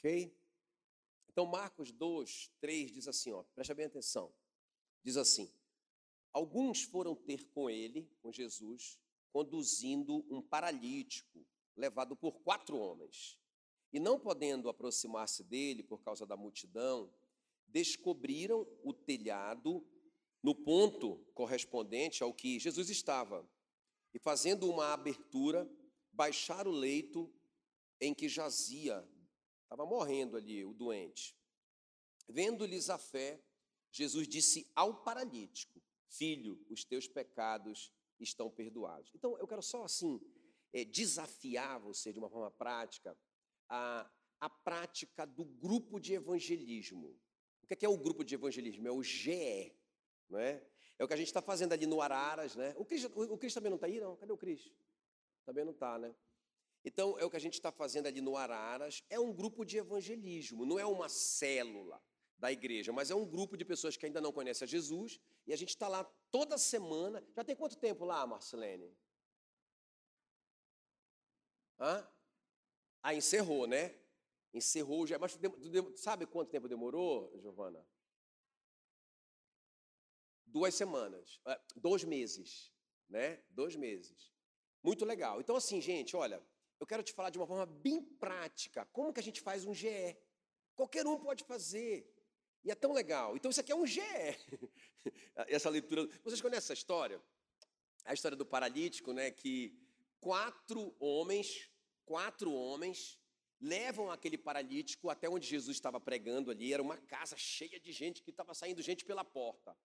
Ok? Então, Marcos 2, 3 diz assim, ó, preste bem atenção. Diz assim: Alguns foram ter com ele, com Jesus, conduzindo um paralítico, levado por quatro homens. E não podendo aproximar-se dele por causa da multidão, descobriram o telhado no ponto correspondente ao que Jesus estava. E fazendo uma abertura, baixaram o leito em que jazia, estava morrendo ali o doente. Vendo-lhes a fé, Jesus disse ao paralítico: Filho, os teus pecados estão perdoados. Então, eu quero só assim é, desafiar você de uma forma prática a, a prática do grupo de evangelismo. O que é, que é o grupo de evangelismo? É o GE, não é? É o que a gente está fazendo ali no Araras, né? O Cris, o, o Cris também não está aí, não? Cadê o Cris? Também não está, né? Então, é o que a gente está fazendo ali no Araras, é um grupo de evangelismo, não é uma célula da igreja, mas é um grupo de pessoas que ainda não conhecem a Jesus, e a gente está lá toda semana. Já tem quanto tempo lá, Marcelene? Hã? Ah, encerrou, né? Encerrou já. Mas sabe quanto tempo demorou, Giovana? Duas semanas, ah, dois meses, né? Dois meses. Muito legal. Então, assim, gente, olha, eu quero te falar de uma forma bem prática. Como que a gente faz um GE? Qualquer um pode fazer. E é tão legal. Então, isso aqui é um GE. essa leitura. Vocês conhecem essa história? A história do paralítico, né? Que quatro homens, quatro homens, levam aquele paralítico até onde Jesus estava pregando ali. Era uma casa cheia de gente que estava saindo gente pela porta.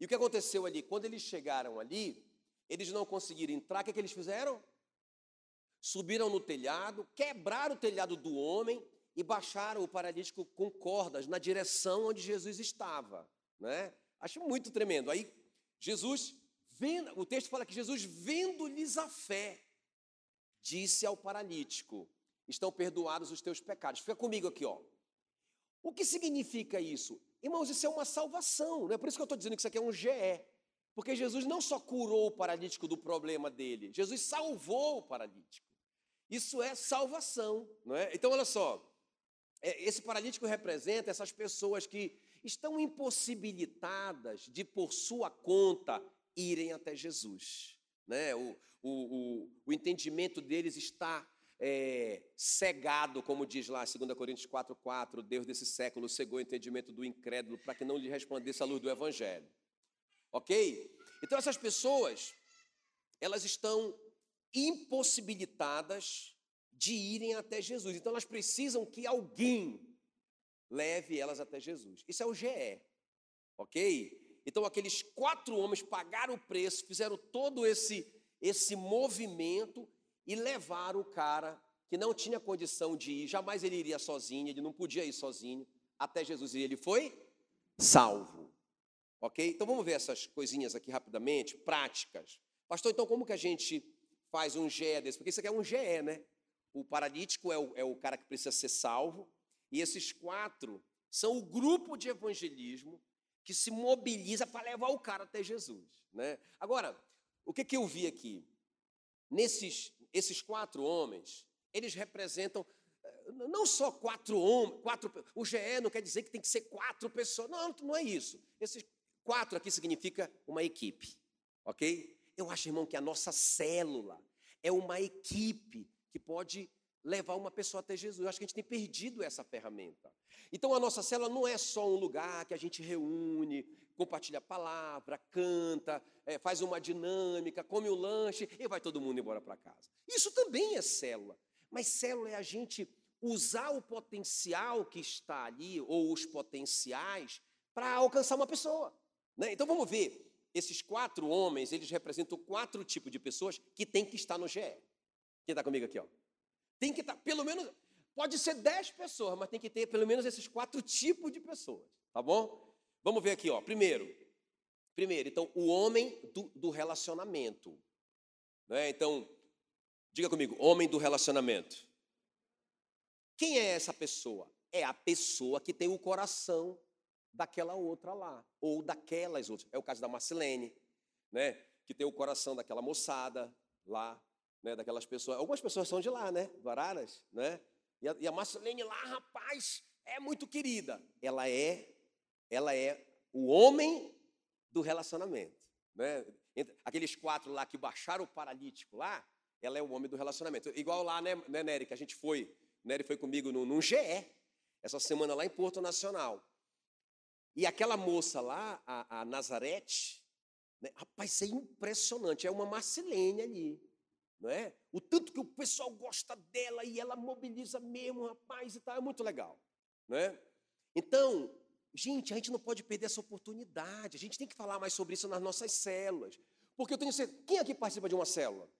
E o que aconteceu ali? Quando eles chegaram ali, eles não conseguiram entrar. O que, é que eles fizeram? Subiram no telhado, quebraram o telhado do homem e baixaram o paralítico com cordas na direção onde Jesus estava, né? Acho muito tremendo. Aí Jesus, vendo, o texto fala que Jesus vendo-lhes a fé, disse ao paralítico: Estão perdoados os teus pecados. Fica comigo aqui, ó. O que significa isso? Irmãos, isso é uma salvação, não é por isso que eu estou dizendo que isso aqui é um GE. Porque Jesus não só curou o paralítico do problema dele, Jesus salvou o paralítico. Isso é salvação, não é? Então, olha só, é, esse paralítico representa essas pessoas que estão impossibilitadas de, por sua conta, irem até Jesus. Né? O, o, o, o entendimento deles está é, cegado, como diz lá 2 Coríntios 4,4, Deus desse século cegou o entendimento do incrédulo para que não lhe respondesse a luz do Evangelho. Ok? Então essas pessoas, elas estão impossibilitadas de irem até Jesus. Então elas precisam que alguém leve elas até Jesus. Isso é o GE, ok? Então aqueles quatro homens pagaram o preço, fizeram todo esse esse movimento e levaram o cara que não tinha condição de ir, jamais ele iria sozinho, ele não podia ir sozinho até Jesus e ele foi salvo. Ok? Então vamos ver essas coisinhas aqui rapidamente, práticas. Pastor, então como que a gente faz um GE desse? Porque isso aqui é um GE, né? O paralítico é o, é o cara que precisa ser salvo, e esses quatro são o grupo de evangelismo que se mobiliza para levar o cara até Jesus. Né? Agora, o que, que eu vi aqui? Nesses esses quatro homens, eles representam eh, não só quatro homens, quatro, o GE não quer dizer que tem que ser quatro pessoas, não, não é isso. Esses quatro aqui significa uma equipe, ok? Eu acho, irmão, que a nossa célula é uma equipe que pode levar uma pessoa até Jesus. Eu acho que a gente tem perdido essa ferramenta. Então a nossa célula não é só um lugar que a gente reúne, compartilha a palavra, canta, é, faz uma dinâmica, come o lanche e vai todo mundo embora para casa. Isso também é célula. Mas célula é a gente usar o potencial que está ali, ou os potenciais, para alcançar uma pessoa. Né? Então vamos ver. Esses quatro homens, eles representam quatro tipos de pessoas que têm que estar no GE. Quem está comigo aqui? Ó? Tem que estar, tá, pelo menos, pode ser dez pessoas, mas tem que ter pelo menos esses quatro tipos de pessoas, tá bom? Vamos ver aqui, ó. Primeiro, primeiro, então, o homem do, do relacionamento. Né? Então, diga comigo, homem do relacionamento. Quem é essa pessoa? É a pessoa que tem o coração daquela outra lá, ou daquelas outras. É o caso da Marcelene, né? que tem o coração daquela moçada lá, né, daquelas pessoas. Algumas pessoas são de lá, né? Do Araras, né? E a, e a Marcelene lá, rapaz, é muito querida. Ela é, ela é o homem do relacionamento. Né? Aqueles quatro lá que baixaram o paralítico lá, ela é o homem do relacionamento. Igual lá, né, né Nery, que a gente foi, Nery foi comigo num, num GE, essa semana lá em Porto Nacional. E aquela moça lá, a, a Nazarete, né, rapaz, é impressionante, é uma Marcelene ali, não é? O tanto que o pessoal gosta dela e ela mobiliza mesmo, rapaz, e tal, é muito legal, não é? Então, gente, a gente não pode perder essa oportunidade, a gente tem que falar mais sobre isso nas nossas células, porque eu tenho certeza, quem aqui participa de uma célula?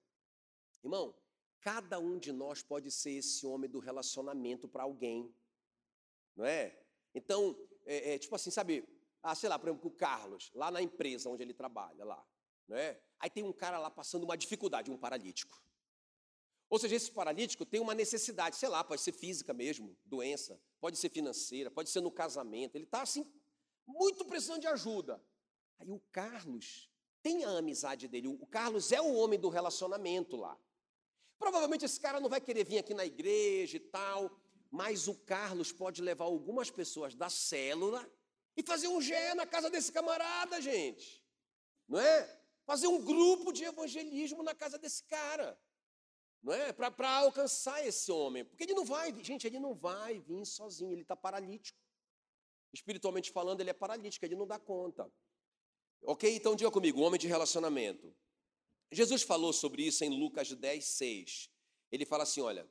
Irmão, cada um de nós pode ser esse homem do relacionamento para alguém, não é? Então, é, é, tipo assim, sabe, ah, sei lá, por exemplo, o Carlos, lá na empresa onde ele trabalha, lá, não é? Aí tem um cara lá passando uma dificuldade, um paralítico. Ou seja, esse paralítico tem uma necessidade, sei lá, pode ser física mesmo, doença, pode ser financeira, pode ser no casamento. Ele está assim, muito precisando de ajuda. Aí o Carlos tem a amizade dele. O Carlos é o homem do relacionamento lá. Provavelmente esse cara não vai querer vir aqui na igreja e tal, mas o Carlos pode levar algumas pessoas da célula e fazer um GE na casa desse camarada, gente. Não é? Fazer um grupo de evangelismo na casa desse cara. Não é? Para alcançar esse homem. Porque ele não vai, gente, ele não vai vir sozinho, ele está paralítico. Espiritualmente falando, ele é paralítico, ele não dá conta. Ok? Então diga comigo, homem de relacionamento. Jesus falou sobre isso em Lucas 10, 6. Ele fala assim: olha,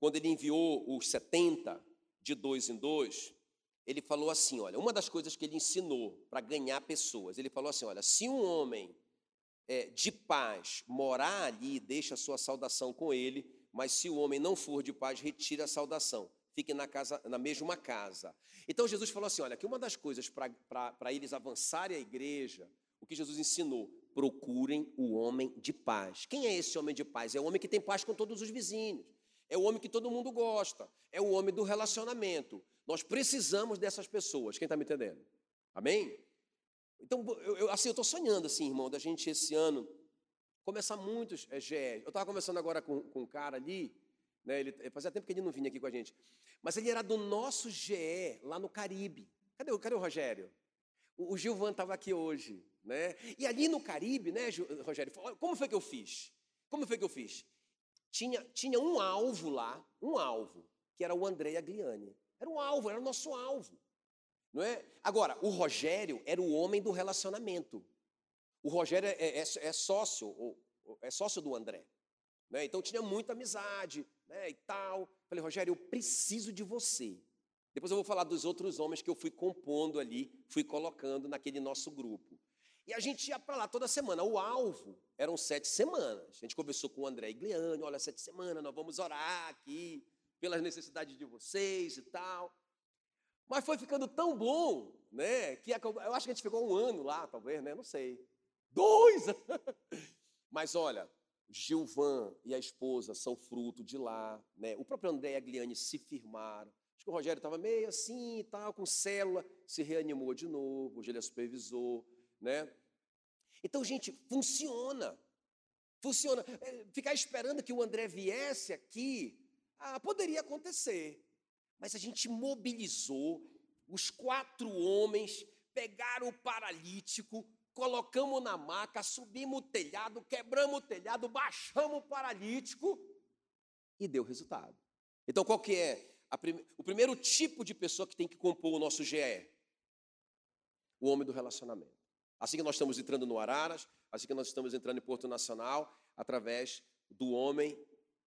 quando ele enviou os 70 de dois em dois, ele falou assim: olha, uma das coisas que ele ensinou para ganhar pessoas, ele falou assim: olha, se um homem é, de paz morar ali, deixa a sua saudação com ele, mas se o homem não for de paz, retira a saudação, fique na, casa, na mesma casa. Então Jesus falou assim: olha, que uma das coisas para eles avançarem a igreja, o que Jesus ensinou, procurem o homem de paz. Quem é esse homem de paz? É o homem que tem paz com todos os vizinhos. É o homem que todo mundo gosta. É o homem do relacionamento. Nós precisamos dessas pessoas. Quem está me entendendo? Amém? Então, eu, eu assim, eu estou sonhando, assim, irmão, da gente esse ano começar muitos é. Eu estava conversando agora com, com um cara ali, né, ele, fazia tempo que ele não vinha aqui com a gente, mas ele era do nosso GE, lá no Caribe. Cadê, cadê o Rogério? O, o Gilvan estava aqui hoje. Né? E ali no Caribe, né, Rogério, como foi que eu fiz? Como foi que eu fiz? Tinha, tinha um alvo lá, um alvo, que era o André Agliani. Era um alvo, era o nosso alvo. Não é? Agora, o Rogério era o homem do relacionamento. O Rogério é, é, é sócio, é sócio do André. Né? Então tinha muita amizade né, e tal. Falei, Rogério, eu preciso de você. Depois eu vou falar dos outros homens que eu fui compondo ali, fui colocando naquele nosso grupo. E a gente ia para lá toda semana. O alvo eram sete semanas. A gente conversou com o André Igliani, olha, sete semanas, nós vamos orar aqui pelas necessidades de vocês e tal. Mas foi ficando tão bom, né? Que eu acho que a gente ficou um ano lá, talvez, né? Não sei. Dois! Mas olha, Gilvan e a esposa são fruto de lá, né? O próprio André e a Gliane se firmaram. Acho que o Rogério estava meio assim e tal, com célula, se reanimou de novo, hoje ele é supervisor, né? Então, gente, funciona. Funciona. É, ficar esperando que o André viesse aqui, ah, poderia acontecer. Mas a gente mobilizou os quatro homens, pegaram o paralítico, colocamos na maca, subimos o telhado, quebramos o telhado, baixamos o paralítico e deu resultado. Então, qual que é o primeiro tipo de pessoa que tem que compor o nosso GE? O homem do relacionamento. Assim que nós estamos entrando no Araras, assim que nós estamos entrando em Porto Nacional, através do homem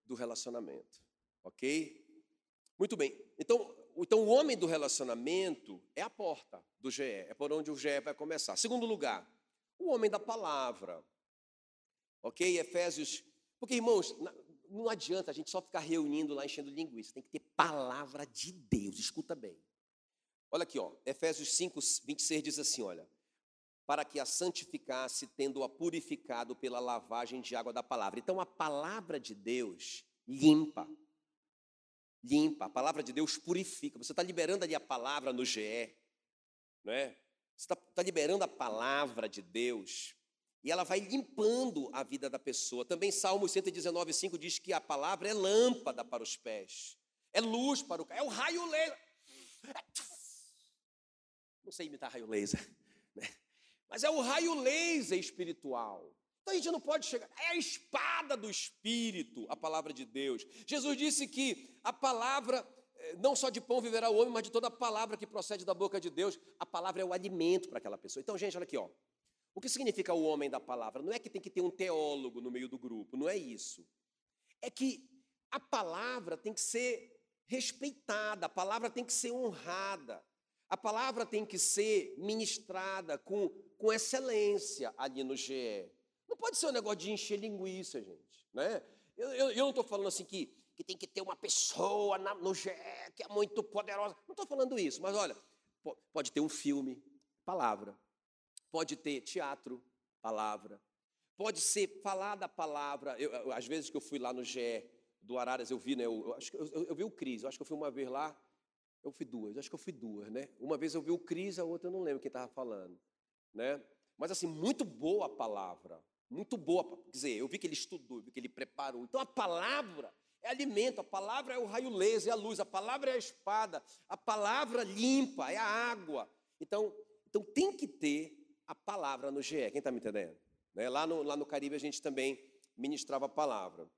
do relacionamento. Ok? Muito bem. Então, então, o homem do relacionamento é a porta do GE, é por onde o GE vai começar. Segundo lugar, o homem da palavra. Ok? Efésios. Porque, irmãos, não adianta a gente só ficar reunindo lá, enchendo linguiça. Tem que ter palavra de Deus. Escuta bem. Olha aqui, ó. Efésios 5, 26 diz assim: olha para que a santificasse, tendo-a purificado pela lavagem de água da palavra. Então, a palavra de Deus limpa. Limpa. A palavra de Deus purifica. Você está liberando ali a palavra no GE, não é? Você está tá liberando a palavra de Deus e ela vai limpando a vida da pessoa. Também Salmo 119, 5 diz que a palavra é lâmpada para os pés, É luz para o é o raio laser. Não sei imitar raio laser, né? Mas é o raio laser espiritual. Então a gente não pode chegar. É a espada do Espírito, a palavra de Deus. Jesus disse que a palavra, eh, não só de pão viverá o homem, mas de toda a palavra que procede da boca de Deus. A palavra é o alimento para aquela pessoa. Então, gente, olha aqui, ó. O que significa o homem da palavra? Não é que tem que ter um teólogo no meio do grupo, não é isso. É que a palavra tem que ser respeitada, a palavra tem que ser honrada, a palavra tem que ser ministrada com, com excelência ali no GE. Não pode ser um negócio de encher linguiça, gente. Né? Eu, eu, eu não estou falando assim que, que tem que ter uma pessoa na, no GE que é muito poderosa. Não estou falando isso, mas olha, pode ter um filme, palavra. Pode ter teatro, palavra. Pode ser falar da palavra. Eu, às vezes que eu fui lá no GE do Araras, eu vi, né? Eu, eu, eu, vi o Cris, eu acho que eu fui uma vez lá, eu fui duas, acho que eu fui duas, né? Uma vez eu vi o Cris, a outra eu não lembro quem estava falando, né? Mas assim, muito boa a palavra, muito boa. Quer dizer, eu vi que ele estudou, eu vi que ele preparou. Então a palavra é alimento, a palavra é o raio laser, é a luz, a palavra é a espada, a palavra limpa, é a água. Então, então tem que ter a palavra no GE. Quem está me entendendo? Né? Lá, no, lá no Caribe a gente também ministrava a palavra.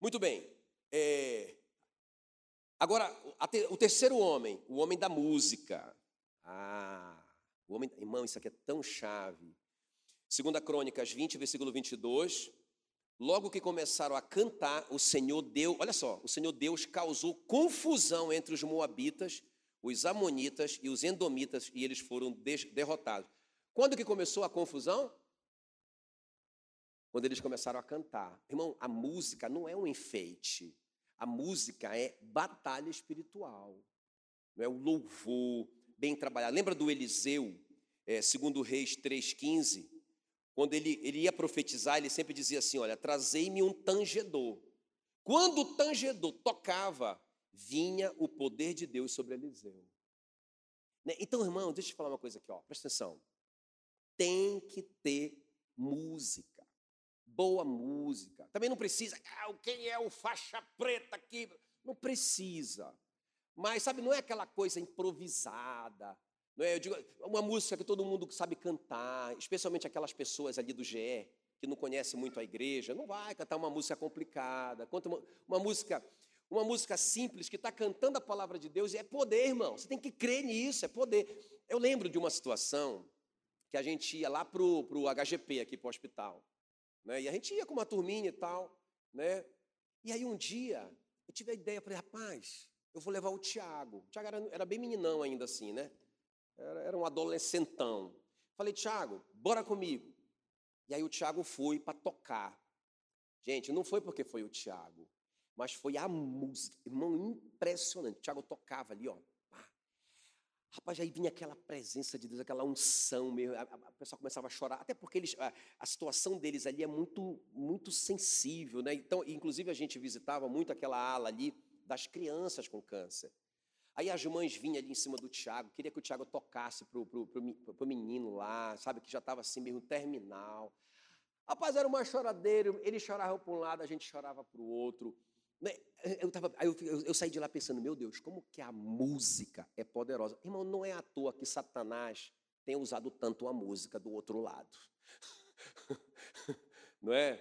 Muito bem. É... Agora, o terceiro homem, o homem da música. Ah, o homem, irmão, isso aqui é tão chave. Segunda Crônicas 20, versículo 22. Logo que começaram a cantar, o Senhor deu, olha só, o Senhor Deus causou confusão entre os moabitas, os amonitas e os endomitas, e eles foram derrotados. Quando que começou a confusão? Quando eles começaram a cantar. Irmão, a música não é um enfeite. A música é batalha espiritual. Não é o louvor bem trabalhado. Lembra do Eliseu, é, segundo Reis 3,15? Quando ele, ele ia profetizar, ele sempre dizia assim: Olha, trazei-me um tangedor. Quando o tangedor tocava, vinha o poder de Deus sobre Eliseu. Né? Então, irmão, deixa eu te falar uma coisa aqui, ó, presta atenção. Tem que ter música, boa música. Também não precisa, ah, quem é o faixa preta aqui? Não precisa. Mas, sabe, não é aquela coisa improvisada, não é? Eu digo, uma música que todo mundo sabe cantar, especialmente aquelas pessoas ali do GE, que não conhecem muito a igreja, não vai cantar uma música complicada. Conta uma, uma música uma música simples que está cantando a palavra de Deus, e é poder, irmão. Você tem que crer nisso, é poder. Eu lembro de uma situação que a gente ia lá para o HGP, aqui para o hospital. Né? E a gente ia com uma turminha e tal. Né? E aí um dia, eu tive a ideia, falei, rapaz, eu vou levar o Tiago. O Tiago era, era, bem meninão ainda assim, né? Era, era um adolescentão. Falei, Tiago, bora comigo. E aí o Tiago foi para tocar. Gente, não foi porque foi o Tiago, mas foi a música. Irmão, impressionante. O Tiago tocava ali, ó. Rapaz, aí vinha aquela presença de Deus, aquela unção mesmo. A, a, pessoa começava a chorar, até porque eles, a, a, situação deles ali é muito, muito sensível, né? Então, inclusive a gente visitava muito aquela ala ali das crianças com câncer. Aí as mães vinham ali em cima do Tiago, queria que o Tiago tocasse pro, pro menino lá, sabe, que já estava assim mesmo terminal. Rapaz, era uma choradeira, ele chorava para um lado, a gente chorava para o outro. Né? Eu, tava, eu, eu, eu, saí de lá pensando, meu Deus, como que a música é poderosa. Irmão, não é à toa que Satanás tem usado tanto a música do outro lado. não é?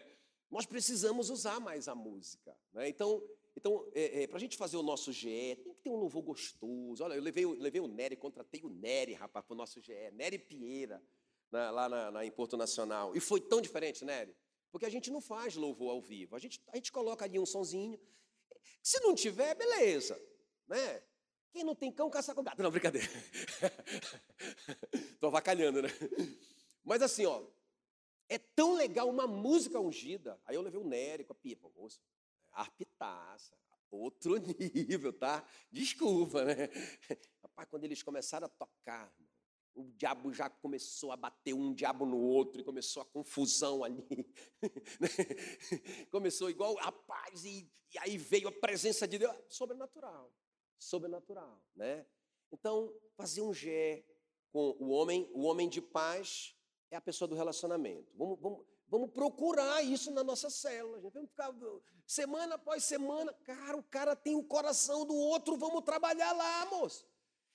Nós precisamos usar mais a música. Né? Então, então é, é, para a gente fazer o nosso GE, tem que ter um louvor gostoso. Olha, eu levei, levei o Nery, contratei o Nery, rapaz, para o nosso GE, Nery Pieira, na, lá na, na, em Porto Nacional. E foi tão diferente, Nery. Porque a gente não faz louvor ao vivo. A gente, a gente coloca ali um sonzinho. Se não tiver, beleza. Né? Quem não tem cão, caça com gato. Não, brincadeira. Estou avacalhando, né? Mas assim, ó, é tão legal uma música ungida. Aí eu levei o Nery com a pipa, moço. Arpitaça. Outro nível, tá? Desculpa, né? Rapaz, quando eles começaram a tocar, o diabo já começou a bater um diabo no outro e começou a confusão ali. começou igual, rapaz, e, e, aí veio a presença de Deus, sobrenatural, sobrenatural, né? Então, fazer um G com o homem, o homem de paz é a pessoa do relacionamento. Vamos, vamos, Vamos procurar isso na nossa célula. Gente. Vamos ficar semana após semana. Cara, o cara tem o coração do outro, vamos trabalhar lá, moço.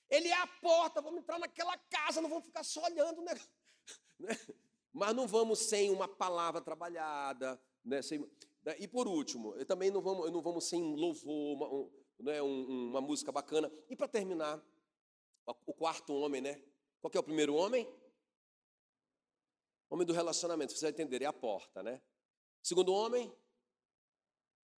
Ele é a porta, vamos entrar naquela casa, não vamos ficar só olhando. Né? Mas não vamos sem uma palavra trabalhada. Né? Sem, né? E por último, eu também não vamos, não vamos sem louvor, uma, um, né? Um, uma música bacana. E para terminar, o quarto homem, né? Qual é o primeiro homem? Homem do relacionamento, você vai entender, é a porta, né? Segundo homem,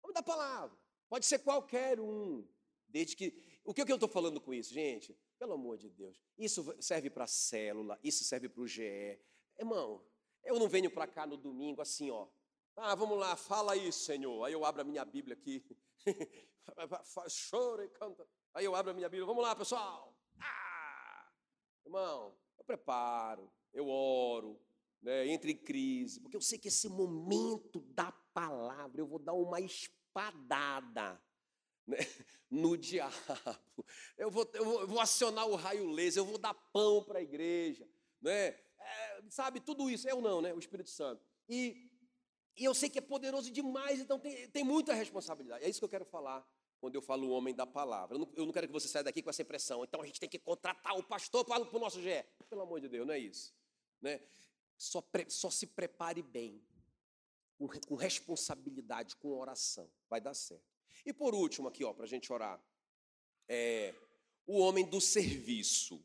homem da palavra. Pode ser qualquer um, desde que. O que, é que eu estou falando com isso, gente? Pelo amor de Deus. Isso serve para célula, isso serve para o GE. Irmão, eu não venho para cá no domingo assim, ó. Ah, vamos lá, fala aí, Senhor. Aí eu abro a minha Bíblia aqui. Chora e canta. Aí eu abro a minha Bíblia. Vamos lá, pessoal. Ah! Irmão, eu preparo, eu oro, né, entre em crise, porque eu sei que esse momento da palavra eu vou dar uma espadada né, no diabo. Eu vou, eu vou, eu vou acionar o raio laser, eu vou dar pão para a igreja, né? É, sabe, tudo isso, eu não, né? O Espírito Santo. E, e eu sei que é poderoso demais, então tem, tem muita responsabilidade. É isso que eu quero falar quando eu falo o homem da palavra. Eu não, eu não, quero que você saia daqui com essa impressão. Então a gente tem que contratar o pastor para o nosso GE. Pelo amor de Deus, não é isso. Né? Só, pre, só se prepare bem, com, com, responsabilidade, com oração. Vai dar certo. E por último, aqui, ó, para a gente orar, é o homem do serviço.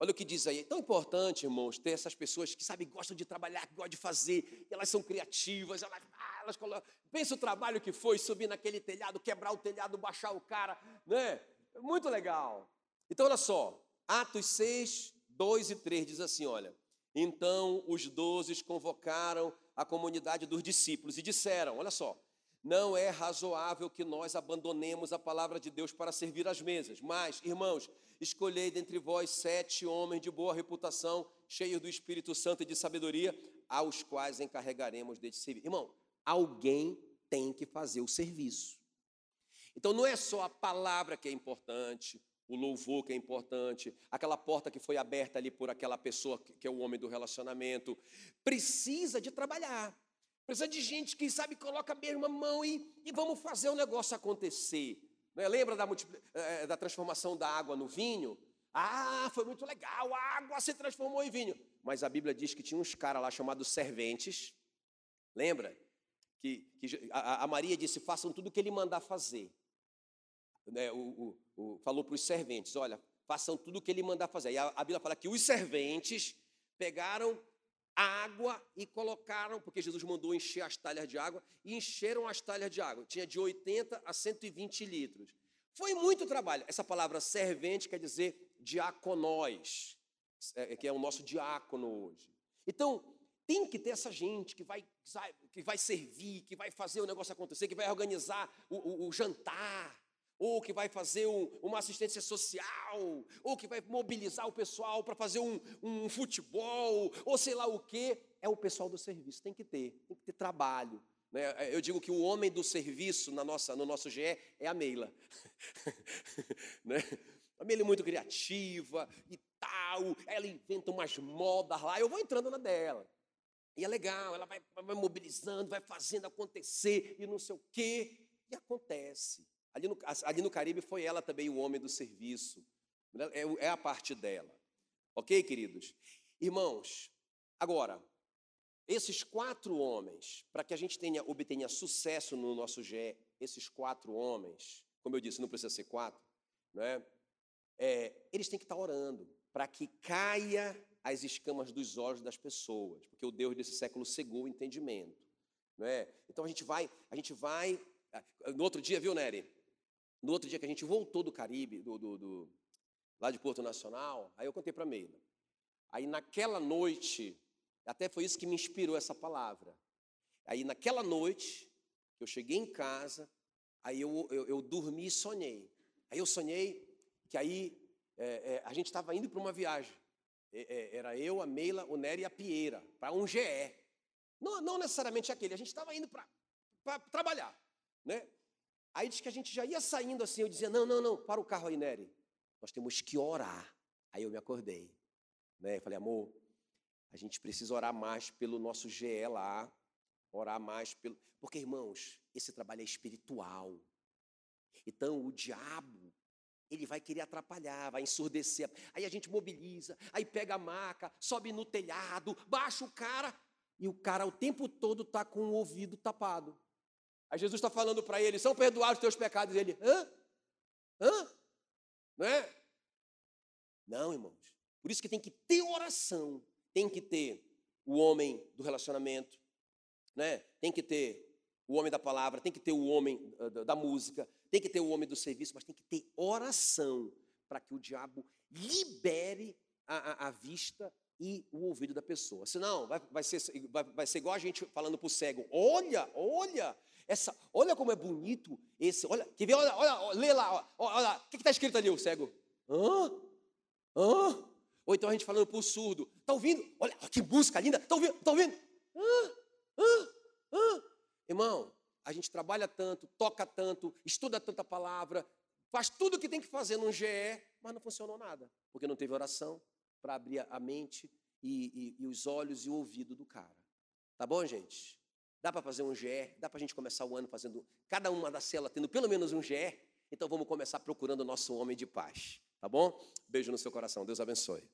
Olha o que diz aí. É tão importante, irmãos, ter essas pessoas que, sabe, gostam de trabalhar, que gostam de fazer, elas são criativas, elas, ah, elas colocam. Pensa o trabalho que foi subir naquele telhado, quebrar o telhado, baixar o cara, né? Muito legal. Então, olha só, Atos 6, 2 e 3 diz assim: olha. Então os doze convocaram a comunidade dos discípulos e disseram: Olha só, não é razoável que nós abandonemos a palavra de Deus para servir às mesas, mas, irmãos, escolhei dentre vós sete homens de boa reputação, cheios do Espírito Santo e de sabedoria, aos quais encarregaremos de servir. Irmão, alguém tem que fazer o serviço. Então não é só a palavra que é importante, o louvor que é importante, aquela porta que foi aberta ali por aquela pessoa que é o homem do relacionamento. Precisa de trabalhar. Precisa de gente que, sabe, coloca a mesma mão e, e vamos fazer o negócio acontecer. Né? Lembra da, eh, da transformação da água no vinho? Ah, foi muito legal, a água se transformou em vinho. Mas a Bíblia diz que tinha uns caras lá chamados serventes. Lembra? Que, que a, a Maria disse: façam tudo o que ele mandar fazer né, o, o, o, falou para os serventes: olha, façam tudo o que ele mandar fazer. E a, a Bíblia fala que os serventes pegaram água e colocaram, porque Jesus mandou encher as talhas de água, e encheram as talhas de água. Tinha de 80 a 120 litros. Foi muito trabalho. Essa palavra servente quer dizer diaconós, é, que é o nosso diácono hoje. Então, tem que ter essa gente que vai, que vai servir, que vai fazer o negócio acontecer, que vai organizar o, o, o jantar, ou que vai fazer um, uma assistência social, ou que vai mobilizar o pessoal para fazer um, um, futebol, ou sei lá o quê, é o pessoal do serviço. Tem que ter, tem que ter trabalho. Né? Eu digo que o homem do serviço na nossa, no nosso GE é a Meila. né? A Meila é muito criativa e tal, ela inventa umas modas lá, eu vou entrando na dela. E é legal, ela vai, vai mobilizando, vai fazendo acontecer e não sei o quê, e acontece. Ali no, ali no Caribe foi ela também o homem do serviço. É, é a parte dela. Ok, queridos? Irmãos, agora, esses quatro homens, para que a gente tenha, obtenha sucesso no nosso GE, esses quatro homens, como eu disse, não precisa ser quatro, né? É, eles têm que estar orando para que caia as escamas dos olhos das pessoas, porque o Deus desse século cegou o entendimento. Né? Então a gente vai, a gente vai. Ah, no outro dia, viu, Nery? No outro dia que a gente voltou do Caribe, do, do, do lá de Porto Nacional, aí eu contei para a Meila. Aí naquela noite, até foi isso que me inspirou essa palavra. Aí naquela noite, eu cheguei em casa, aí eu, eu, eu dormi e sonhei. Aí eu sonhei que aí é, é, a gente estava indo para uma viagem. É, é, era eu, a Meila, o Nery e a Pieira, para um GE. Não, não necessariamente aquele, a gente estava indo para trabalhar. Né? Aí diz que a gente já ia saindo assim, eu dizia, não, não, não, para o carro aí, Nery. Nós temos que orar. Aí eu me acordei. Né? falei, amor, A gente precisa orar mais pelo nosso GE lá, orar mais pelo. Porque, irmãos, esse trabalho é espiritual. Então, o diabo, ele vai querer atrapalhar, vai ensurdecer. Aí a gente mobiliza, aí pega a maca, sobe no telhado, baixa o cara, e o cara o tempo todo está com o ouvido tapado. Aí Jesus está falando para ele: são perdoados os teus pecados. E ele, hã? Hã? Não é? Não, irmãos. Por isso que tem que ter oração, tem que ter o homem do relacionamento, né? Tem que ter o homem da palavra, tem que ter o homem ah, da música, tem que ter o homem do serviço, mas tem que ter oração para que o diabo libere a, a, a, vista e o ouvido da pessoa. Senão, vai, vai, ser, vai, vai ser igual a gente falando para o cego: olha, olha, essa, olha como é bonito esse. Olha, quer ver? Olha, olha, lê lá, olha, olha o que está escrito ali, o cego? Hã? Hã? Ou então a gente falando para o surdo: está ouvindo? Olha, que música linda, está ouvindo? Está ouvindo? Hã? Hã? Hã? Irmão, a gente trabalha tanto, toca tanto, estuda tanta palavra, faz tudo o que tem que fazer num GE, mas não funcionou nada, porque não teve oração para abrir a mente e, e, e os olhos e o ouvido do cara. Tá bom, gente? Dá para fazer um GE, dá para a gente começar o ano fazendo, cada uma da célula tendo pelo menos um GE. Então vamos começar procurando o nosso homem de paz. Tá bom? Beijo no seu coração. Deus abençoe.